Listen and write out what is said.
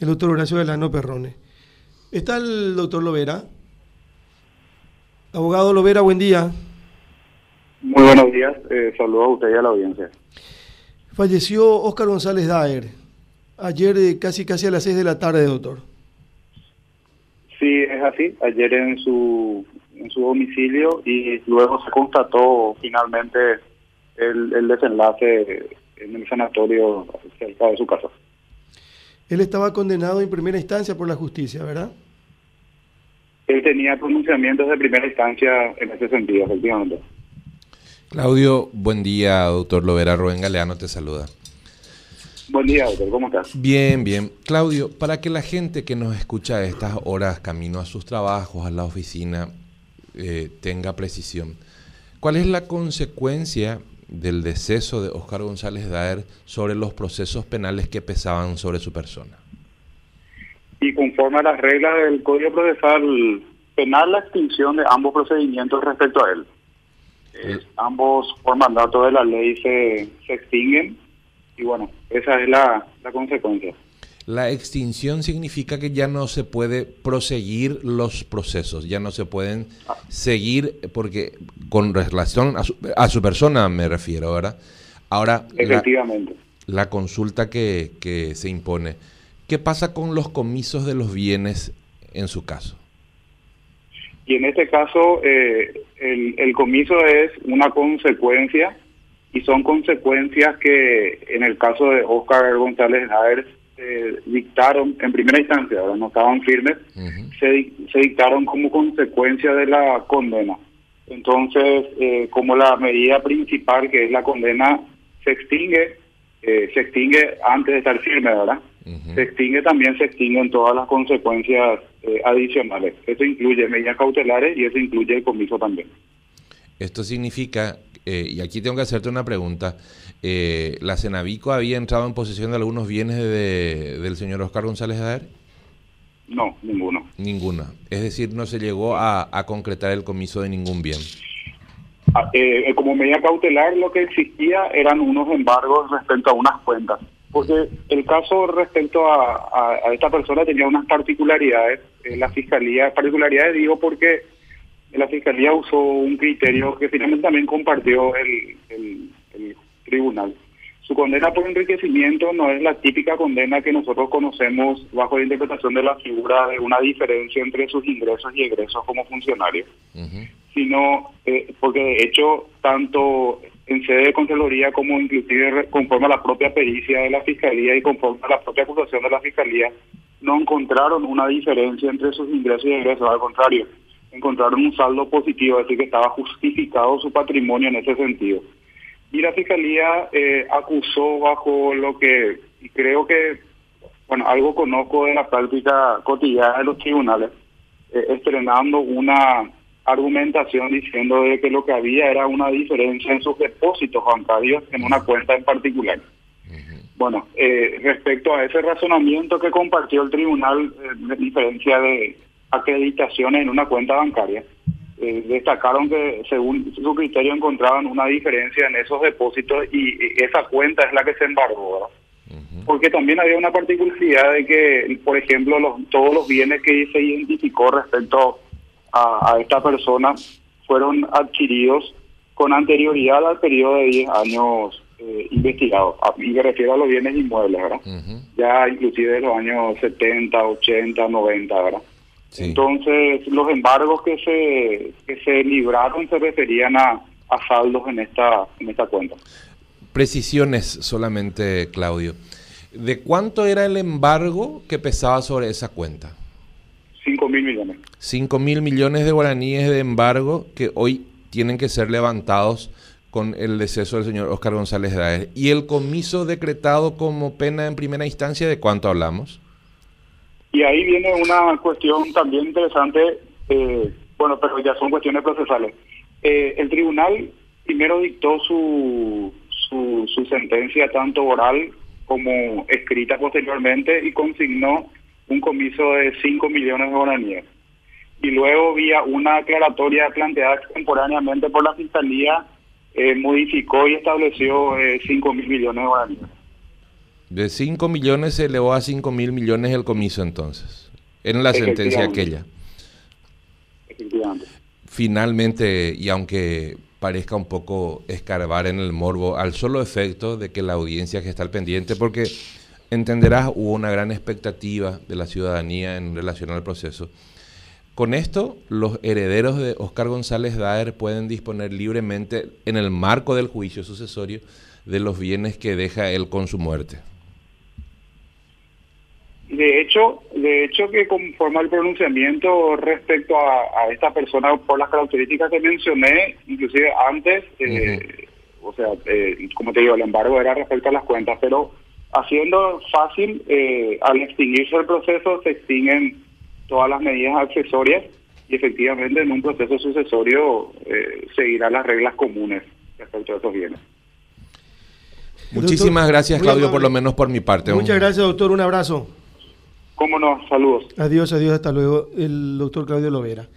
el doctor Horacio Delano Perrone. Está el doctor Lovera. Abogado Lovera, buen día. Muy buenos días, eh, saludo a usted y a la audiencia. Falleció Oscar González Daer, ayer eh, casi casi a las 6 de la tarde, doctor. Sí, es así, ayer en su, en su domicilio y luego se constató finalmente el, el desenlace en el sanatorio cerca de su casa. Él estaba condenado en primera instancia por la justicia, ¿verdad? Él tenía pronunciamientos de primera instancia en ese sentido, efectivamente. Claudio, buen día, doctor Lovera Rubén Galeano te saluda. Buen día, doctor, ¿cómo estás? Bien, bien. Claudio, para que la gente que nos escucha a estas horas camino a sus trabajos, a la oficina, eh, tenga precisión, ¿cuál es la consecuencia del deceso de Oscar González Daer sobre los procesos penales que pesaban sobre su persona? Y conforme a las reglas del Código Procesal Penal, la extinción de ambos procedimientos respecto a él. Eh, ambos por mandato de la ley se, se extinguen y bueno, esa es la, la consecuencia. La extinción significa que ya no se puede proseguir los procesos, ya no se pueden seguir, porque con relación a su, a su persona me refiero, ¿verdad? Ahora, Efectivamente. La, la consulta que, que se impone, ¿qué pasa con los comisos de los bienes en su caso? Y en este caso, eh, el, el comiso es una consecuencia y son consecuencias que en el caso de Oscar González Jaer se dictaron en primera instancia, no estaban firmes, se, se dictaron como consecuencia de la condena. Entonces, eh, como la medida principal, que es la condena, se extingue, eh, se extingue antes de estar firme, ¿verdad? Se extingue también, se extinguen todas las consecuencias eh, adicionales. Eso incluye medidas cautelares y eso incluye el comiso también. Esto significa, eh, y aquí tengo que hacerte una pregunta, eh, ¿la Cenavico había entrado en posesión de algunos bienes de, del señor Oscar González Daer? No, ninguno. Ninguna. Es decir, no se llegó a, a concretar el comiso de ningún bien. Ah, eh, como medida cautelar lo que existía eran unos embargos respecto a unas cuentas. Porque el caso respecto a, a, a esta persona tenía unas particularidades. Eh, la fiscalía, particularidades digo porque la fiscalía usó un criterio que finalmente también compartió el, el, el tribunal. Su condena por enriquecimiento no es la típica condena que nosotros conocemos bajo la interpretación de la figura de una diferencia entre sus ingresos y egresos como funcionario, sino eh, porque de hecho tanto en sede de Contraloría como inclusive conforme a la propia pericia de la Fiscalía y conforme a la propia acusación de la Fiscalía, no encontraron una diferencia entre sus ingresos y egresos, al contrario, encontraron un saldo positivo, es decir, que estaba justificado su patrimonio en ese sentido. Y la Fiscalía eh, acusó bajo lo que, y creo que, bueno, algo conozco de la práctica cotidiana de los tribunales, eh, estrenando una argumentación diciendo de que lo que había era una diferencia en sus depósitos bancarios en una cuenta en particular. Bueno, eh, respecto a ese razonamiento que compartió el tribunal, eh, de diferencia de acreditaciones en una cuenta bancaria, eh, destacaron que según su criterio encontraban una diferencia en esos depósitos y, y esa cuenta es la que se embargó. Porque también había una particularidad de que, por ejemplo, los, todos los bienes que se identificó respecto a, a esta persona fueron adquiridos con anterioridad al periodo de 10 años eh, investigados. A- Y me refiero a los bienes inmuebles, ¿verdad? Ya inclusive de los años 70, 80, 90, ¿verdad? Sí. Entonces, los embargos que se que se libraron se referían a, a saldos en esta en esta cuenta. Precisiones solamente, Claudio. ¿De cuánto era el embargo que pesaba sobre esa cuenta? 5 mil millones. 5 mil millones de guaraníes de embargo que hoy tienen que ser levantados con el deceso del señor Oscar González Daer. ¿Y el comiso decretado como pena en primera instancia de cuánto hablamos? Y ahí viene una cuestión también interesante, eh, bueno, pero ya son cuestiones procesales. Eh, el tribunal primero dictó su, su, sentencia tanto oral como escrita posteriormente y consignó un comiso de 5 millones de guaraníes. Y luego, vía una aclaratoria planteada extemporáneamente por la Fiscalía, eh, modificó y estableció 5 mil millones de guaraníes. De 5 millones se elevó a 5 mil millones el comiso entonces, en la sentencia aquella. Finalmente, y aunque parezca un poco escarbar en el morbo, al solo efecto de que la audiencia que está al pendiente, porque entenderás, hubo una gran expectativa de la ciudadanía en relación al proceso. Con esto, los herederos de Oscar González Daer pueden disponer libremente, en el marco del juicio sucesorio, de los bienes que deja él con su muerte. De hecho, de hecho que conforme al pronunciamiento respecto a, esta persona por las características que mencioné, inclusive antes, eh, o sea, eh, como te digo, el embargo era respecto a las cuentas, pero haciendo fácil, eh, al extinguirse el proceso se extinguen todas las medidas accesorias y efectivamente en un proceso sucesorio seguirá las reglas comunes respecto a estos bienes. Muchísimas gracias, Claudio, por lo menos por mi parte. Muchas gracias, doctor. Un abrazo. Cómo no, saludos. Adiós, adiós, hasta luego. El doctor Claudio Lovera.